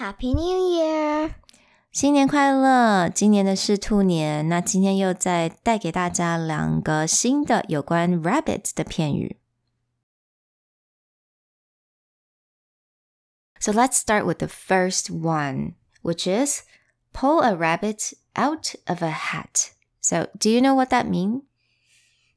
Happy New Year！新年快乐！今年的是兔年，那今天又再带给大家两个新的有关 rabbit 的片语。So let's start with the first one, which is pull a rabbit out of a hat. So, do you know what that means?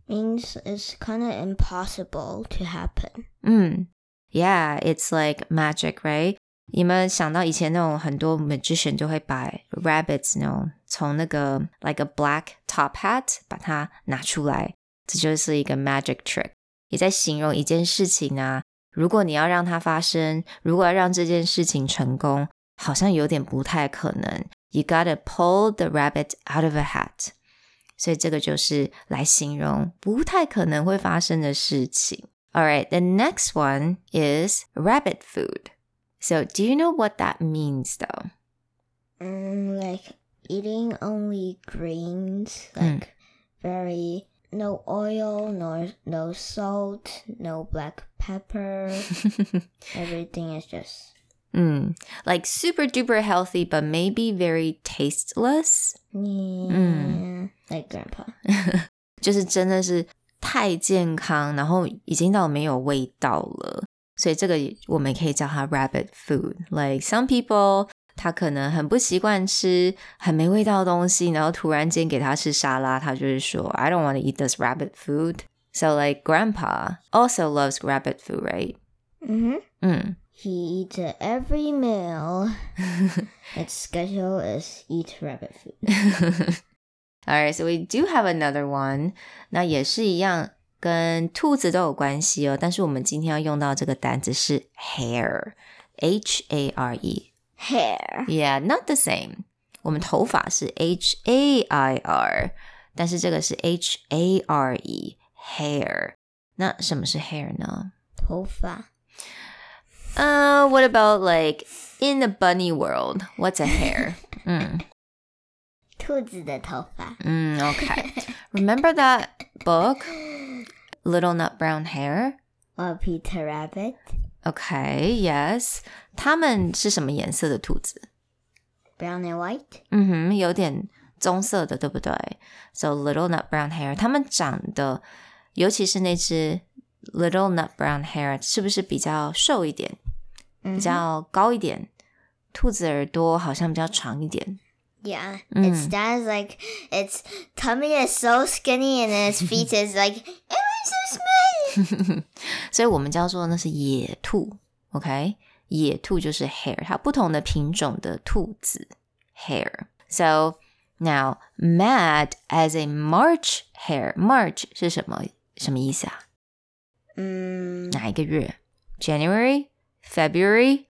Means it's kind of impossible to happen. Mm. Yeah, it's like magic, right? 你们想到以前那种很多 magician 就会把 rabbits 那种从那个 like a black top hat 把它拿出来，这就是一个 magic trick，也在形容一件事情啊。如果你要让它发生，如果要让这件事情成功，好像有点不太可能。You gotta pull the rabbit out of a hat，所以这个就是来形容不太可能会发生的事情。All right, the next one is rabbit food. So, do you know what that means though? Mm, like eating only greens, like very no oil, no no salt, no black pepper. Everything is just Mm, like super duper healthy, but maybe very tasteless. yeah, like grandpa. 就是真的是太健康，然后已经到没有味道了。 所以这个我们可以叫它 rabbit food。Like some people，他可能很不习惯吃很没味道的东西，然后突然间给他吃沙拉，他就是说 I don't want to eat this rabbit food. So like grandpa also loves rabbit food, right? Mm-hmm. 嗯 He eats it every meal. Its schedule is eat rabbit food. Alright, so we do have another one. 那也是一样， 跟兔子都有关系哦。但是我们今天要用到这个单词是 hare，h a r e hare。Yeah, not the same。我们头发是 h a i r，但是这个是 h a r e hare。那什么是 hair 呢？头发。Uh, what about like in the bunny world? What's a hare? mm. 兔子的头发. Remember that book little Nutbrown Hare? A Peter Rabbit? Okay, yes. 它们是什么颜色的兔子？Brown and white。嗯哼，有点棕色的，对不对？So mm-hmm, little Nutbrown Hare，它们长得，尤其是那只 little Nutbrown Hare，是不是比较瘦一点，比较高一点？兔子耳朵好像比较长一点。Yeah, mm. its that is like its tummy is so skinny and its feet is like 所以我们叫做那是野兔，OK？野兔就是 hair，它不同的品种的兔子 hair。So now mad as a March hair，March 是什么什么意思啊？嗯，哪一个月？January、February、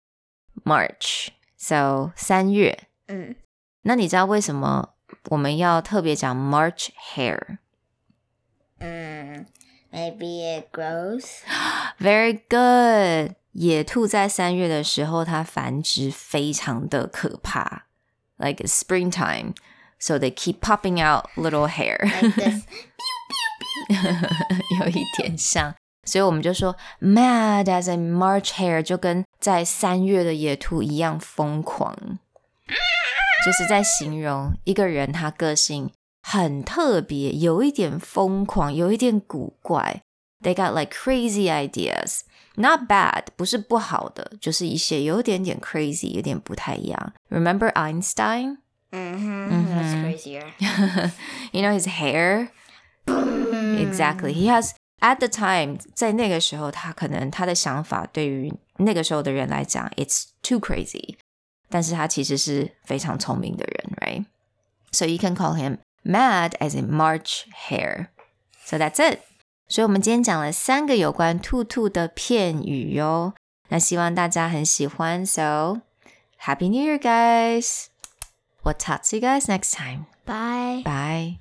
March。So 三月。嗯，那你知道为什么我们要特别讲 March hair？嗯 Maybe it grows. Very good. 野兔在三月的时候，它繁殖非常的可怕，like springtime. So they keep popping out little hare. Like 有一点像，所以我们就说 mad as a March hare，就跟在三月的野兔一样疯狂，就是在形容一个人他个性很特别，有一点疯狂，有一点古怪。They got like crazy ideas. Not bad，不是不好的，就是一些有点点 crazy，有点不太一样。Remember Einstein? Mm-hmm. That's crazier. you know his hair? Exactly. He has at the time 在那个时候，他可能他的想法对于那个时候的人来讲，it's too crazy。但是他其实是非常聪明的人，right? So you can call him mad as a March hare. So that's it. 所以我们今天讲了三个有关兔兔的片语哟。那希望大家很喜欢。So Happy New Year, guys! We'll talk to you guys next time. Bye. Bye.